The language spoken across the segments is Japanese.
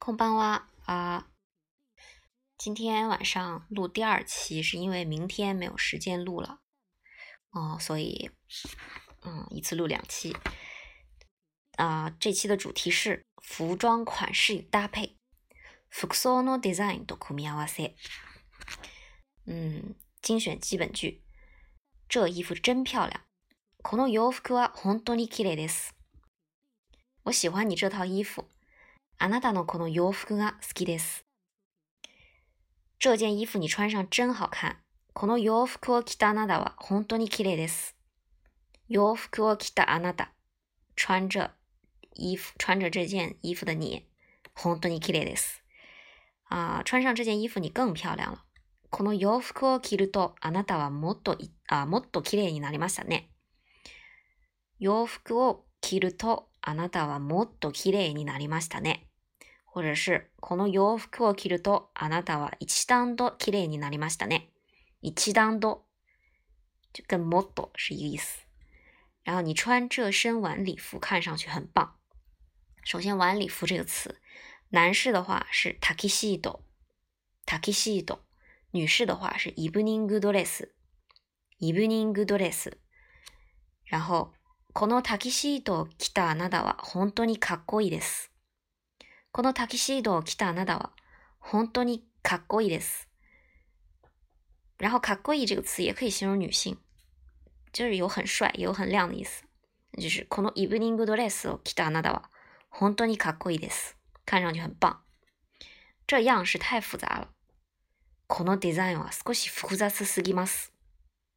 こんばんは啊！今天晚上录第二期，是因为明天没有时间录了哦，所以嗯，一次录两期啊。这期的主题是服装款式与搭配。服装のデザインと組み合わせ。嗯，精选基本句。这衣服真漂亮。この洋服は本当に綺麗です。我喜欢你这套衣服。 あなたのこの洋服が好きです。这件衣服你穿上真好看。この洋服を着たあなたは本当に綺麗です。洋服を着たあなた，穿着衣服穿着这件衣服的你，本当に綺麗です。啊，穿上这件衣服你更漂亮了。この洋服を着るとあなたはもっとあもっと綺麗になりましたね。洋服を着るとあなたはもっと綺麗になりましたね。或者是この洋服を着るとあなたは一段と綺麗になりましたね。一段と就跟もっと是一个意思。然后你穿这身晚礼服看上去很棒。首先，晚礼服这个词，男士的话是タキシード，タキシード；女士的话是イブニングドレス，イブニングドレス。然后、このタキシードを着たあなたは本当にかっこいいです。このタキシードを着たあなたは本当にかっこいいです。然后“かっこいい”这个词也可以形容女性，就是有很帅也有很亮的意思。就是このイブニングドレスを着たあなたは本当にかっこいいです。看上去很棒。这样是太复杂了。このデザインは少し複雑すぎます。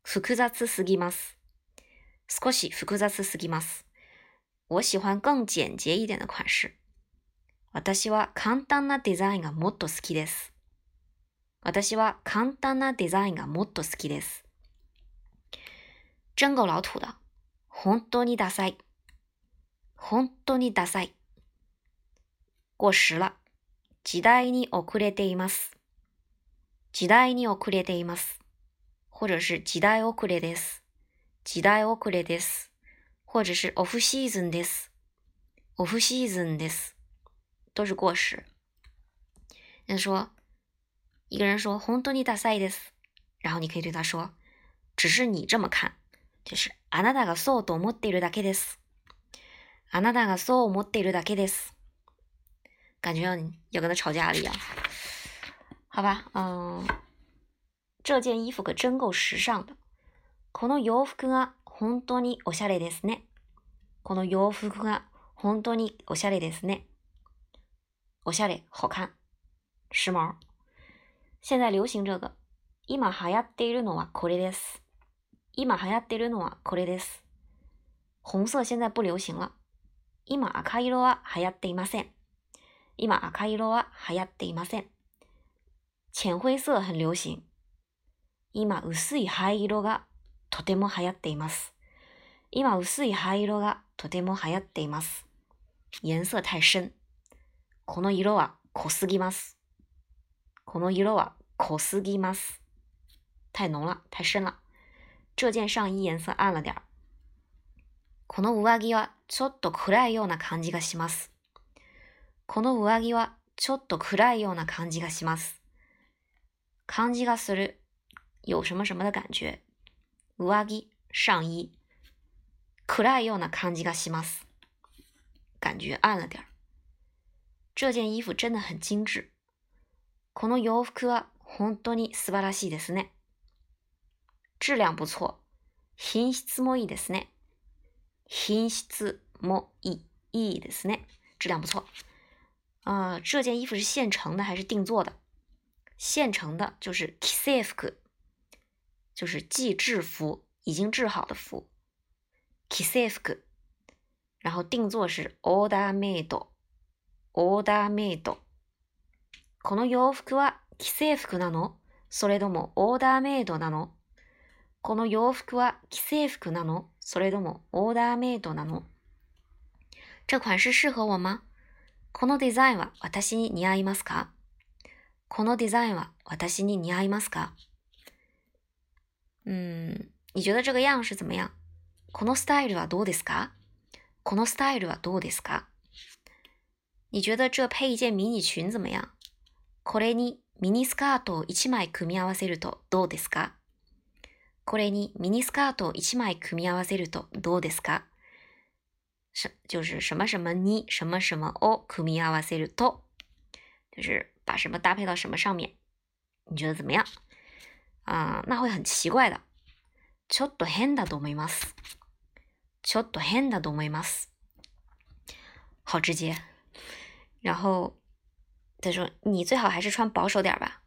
複雑すぎます。少し複雑すぎます。我喜欢更简洁一点的款式。私は簡単なデザインがもっと好きです。私は簡単なデザインがもっと好きです。真够老土的。本当にダサい。本当にダサい。过时了。時代に遅れています。時代に遅れています。或者是時代遅れです。時代遅れです。或者是オフシーズンです。オフシーズンです。都是过时。那说，一个人说“本当にダサいです”，然后你可以对他说：“只是你这么看，就是あなたがそうと思っているだけです。あなたがそう思っているだけです。”感觉要跟他吵架了一样。好吧，嗯，这件衣服可真够时尚的。この洋服が本当におしゃれですね。この洋服が本当におしゃれですね。おしゃれ，好看，时髦。现在流行这个。今流行っているのはこれです。今流行っているのはこれです。红色现在不流行了。今赤色は流行っていません。今赤色は流行っていません。浅灰色很流行。今薄い灰色がとても流行っています。今薄い灰色がとても流行っています。颜色太深。この色は濃すぎます。この色は濃すぎます。太浓了，太深了。这件上衣颜色暗了点この上着はちょっと暗いような感じがします。この上着はちょっと暗いような感じがします。感じがする。有什么什么的感觉？上着、上衣。暗いような感じがします。感觉暗了点这件衣服真的很精致。この洋服は本当に素晴らしいですね。质量不错。品質もいいですね。品質もいい。いいですね。质量不错。啊、呃，这件衣服是现成的还是定做的？现成的就是着せ服，就是既制服，已经制好的服。着せ服。然后定做是オーダーメイド。 オーダーメイド。この洋服は既製服なの？それともオーダーメイドなの？この洋服は既製服なの？それともオーダーメイドなの？这款式适合我吗このデザインは私に似合いますか？このデザインは私に似合いますか？嗯，你觉得这个样式怎么样？このスタイルはどうですか？このスタイルはどうですか？你觉得这配一件迷你裙怎么样？これにミニスカートを一枚組み合わせるとどうですか？これにミニスカートを一枚組み合わせるとどうですか？是就是什么什么に什么什么を組み合わせると，就是把什么搭配到什么上面，你觉得怎么样？啊、那会很奇怪的。ちょっと変だと思います。ちょっと変だと思います。好直接。然后他说：“你最好还是穿保守点儿吧，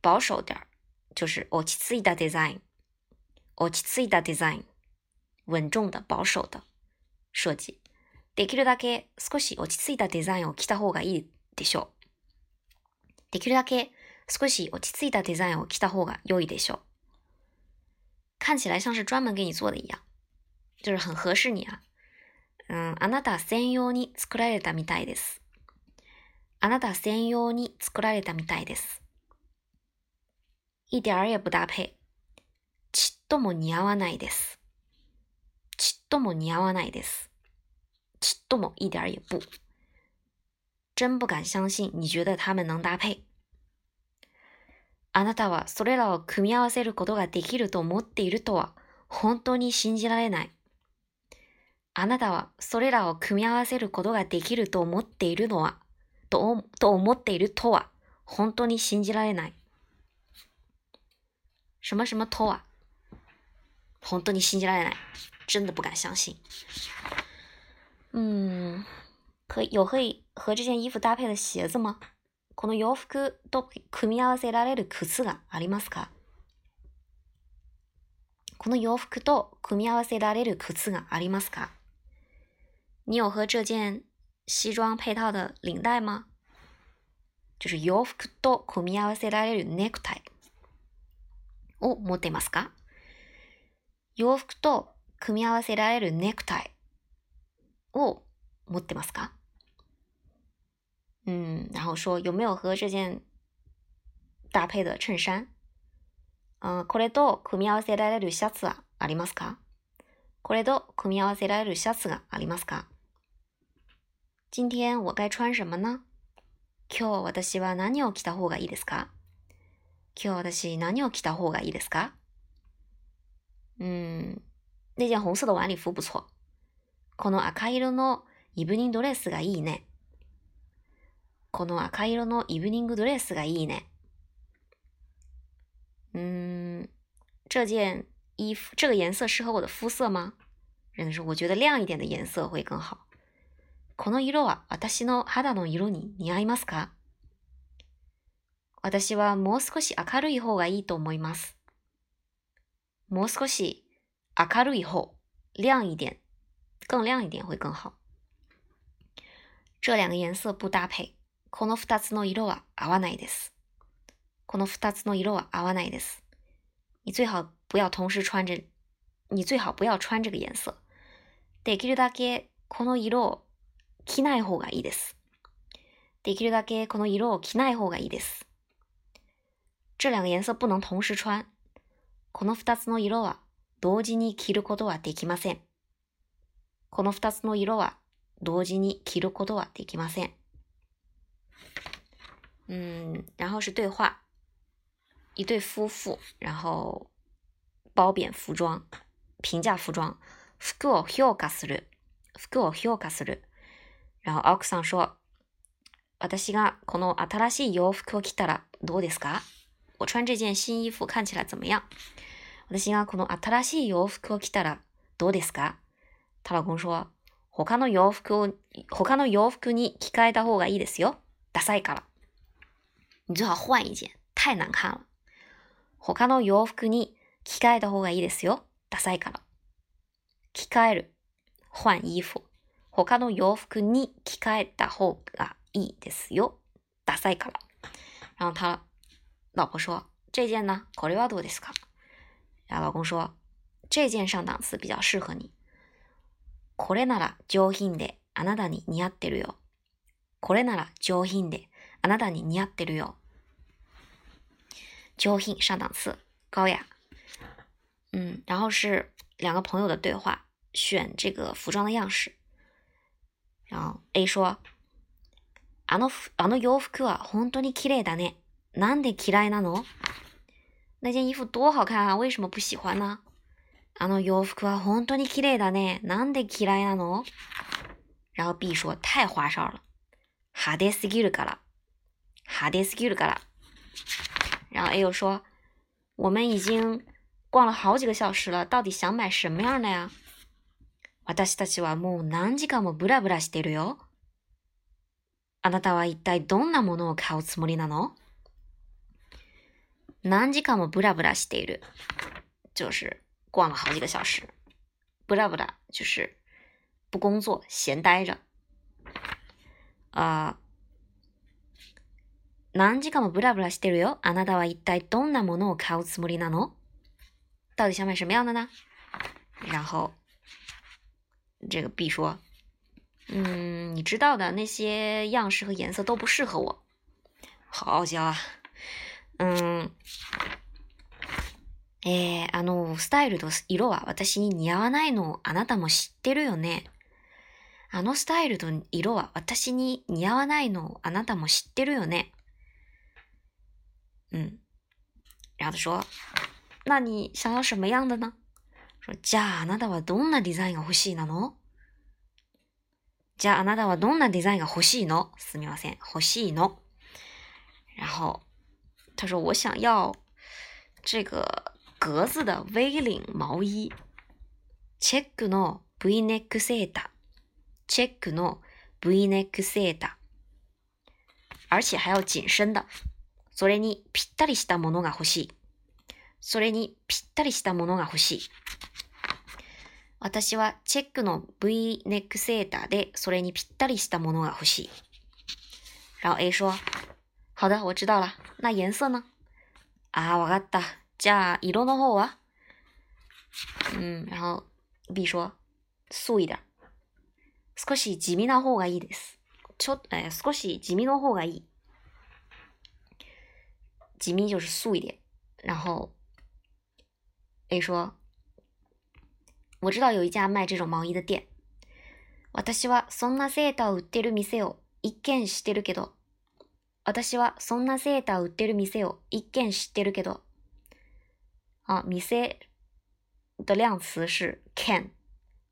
保守点儿就是落ち着いたデザイン，落ち着いたデザイン，稳重的、保守的设計。できるだけ少し落ち着いたデザインを着た方がいいでしょう。できるだけ少し落ち着いたデザインを着た方が良いでしょう。看起来像是专门给你做的一样，就是很合适你啊。嗯，あなた専用に作られたみたいです。あなた専用に作られたみたいです。一点儿也不搭配。ちっとも似合わないです。ちっとも似合わないです。ちっとも一点儿也不。真不敢相信，你觉得他们能搭配？あなたはそれらを組み合わせることができると思っているとは本当に信じられない。あなたはそれらを組み合わせることができると思っているのは、とと思っているとは本当に信じられない。什么什么とは？本当に信じられない。真的不敢相信。嗯，可有可以和这件衣服搭配的鞋子吗？この洋服と組み合わせられる靴がありますか？この洋服と組み合わせられる靴がありますか？你有和这件西装配套的领带吗？就是洋服と組み合わせられるネクタイを持っていますか？洋服と組み合わせられるネクタイを持ってますか？嗯，然后说有没有和这件搭配的衬衫？嗯、これと組み合わせられるシャツはありますか？これと組み合わせられるシャツがありますか？今天我该穿什么呢今日私は何を着た方がいいですか今日私何を着た方がいいですか嗯、那件红色的晚礼服不错。この赤色のイブニングドレスがいいね。この赤色のイブニングドレスがいいね。嗯，这件衣服这个颜色适合我的肤色吗？人家说我觉得亮一点的颜色会更好。 この色は私の肌の色に似合いますか？私はもう少し明るい方がいいと思います。もう少し明るい方、亮一点、更亮一点会更好。这两个颜色不搭配。この二つの色は合わないです。この二つの色は合わないです。你最好不要同时穿着，你最好不要穿这个颜色。できるだけこの色を着ない方がいいです。できるだけこの色を着ない方がいいです。这两个颜色不能同时穿。この二つの色は同時に着ることはできません。この二つの色は同時に着ることはできません。嗯，然后是对话，一对夫妇，然后褒贬服装，评价服装。服を評価する、服を評価する。然后奥さん说：“私がこの新しい洋服を着たらどうですか？我穿这件新衣服看起来怎么样？私がこの新しい洋服を着たらどうですか？”她老公说：“他の洋服を他の洋服に着替えた方がいいですよ。ダサいから。”你最好换一件，太难看了。他の洋服に着替えた方がいいですよ。ダサいから。着替える。换衣服。他の洋服に着替えた方がいいですよ。ダサいから。然后他老婆说：“这件呢？これはどうですか？”然后老公说：“这件上档次比较适合你。これなら上品であなたに似合ってるよ。これなら上品であなたに似合ってるよ。上品上档次，高雅。嗯，然后是两个朋友的对话，选这个服装的样式。然后 A 说：“ あの、あの洋服は本当に綺麗だね。なんで嫌いなの那件衣服多好看啊，为什么不喜欢呢？あの洋服は本当に綺麗だね。なんで嫌いなの然后 B 说太花哨了，派手すぎるから，派手すぎるから。然后 A 又说，我们已经逛了好几个小时了，到底想买什么样的呀？ 私たちはもう何時間もブラブラしてるよ。あなたは一体どんなものを買うつもりなの？何時間もブラブラしている。就是逛了好几个小时。ブラブラ就是不工作，闲待着。あ、何時間もブラブラしてるよ？あなたは一体どんなものを買うつもりなの？到底想买什么样的呢？然后这个 B 说：“嗯，你知道的，那些样式和颜色都不适合我。”好傲娇啊！嗯，え、あの、スタイルと色は私に似合わないのあなたも知ってるよね。あのスタイルと色は私に似合わないのあなたも知ってるよね。嗯，然后他说：“那你想要什么样的呢？”：“じゃああなたはどんなデザインが欲しいなの？”じゃああなたはどんなデザインが欲しいの？すみません、欲しいの。然后他说：“我想要这个格子的 V 领毛衣，チェックの V ネックセーター。”チェックの V ネックセーター。而且还要紧身的。それにぴったりしたものが欲しい。それにぴったりしたものが欲しい。私はチェックの V ネックセーターでそれにぴったりしたものが欲しい。然后 A 说：“好的，我知道了。那颜色呢？”啊，わかった。じゃあ色の方は？嗯，然后 B 说：“素一点。”少し地味な方がいいです。ちょ、え少し地味の方がいい。地味就是素一点。然后 A 说：“我知道有一家卖这种毛衣的店。私はそんなセーターを売ってる店。を一見知ってるけど、私はそんなセーターを売ってる店。を一見知ってるけど、啊，店。的量词是 can，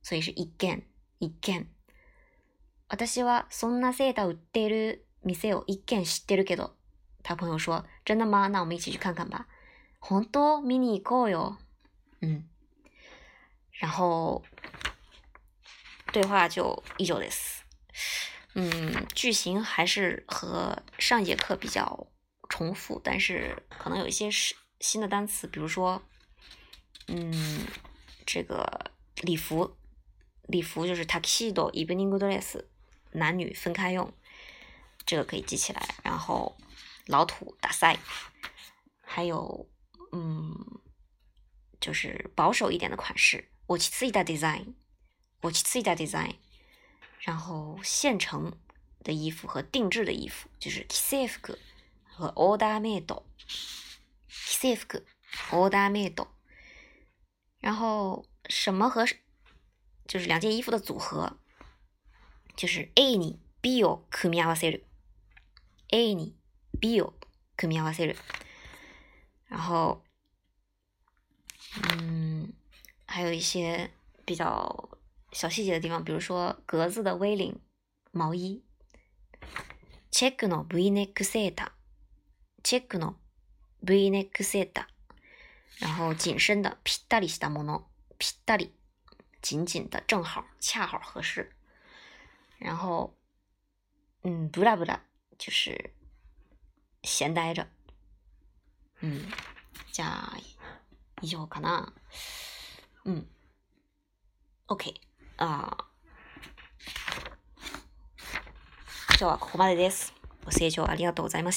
所以是一見、一見。私はそんなセーター売ってる店。を一軒知ってるけど。他朋友说：“真的吗？那我们一起去看看吧。”本当見に行こうよ。嗯，然后对话就依旧です。嗯，句型还是和上节课比较重复，但是可能有一些是新的单词，比如说，嗯，这个礼服，礼服就是 takido evening dress。男女分开用，这个可以记起来。然后老土打塞，还有嗯，就是保守一点的款式。我其次一代 design，我其次一代 design。然后现成的衣服和定制的衣服，就是 kisefku 和 order made，kisefku order made。然后什么和就是两件衣服的组合。就是 A に B を組み合わせる。A に B を組み合わせる。然后，嗯，还有一些比较小细节的地方，比如说格子的 V 领毛衣，チェックの V ネックセーター，チェックの V ネックセーター。然后紧身的ぴったりしたもの，ぴったり，紧紧的，正好，恰好合适。然后，嗯，不啦不啦，就是闲待着。嗯，じゃあ以上かな。 うん。OK。あ今日はここまでです。ご清聴ありがとうございました。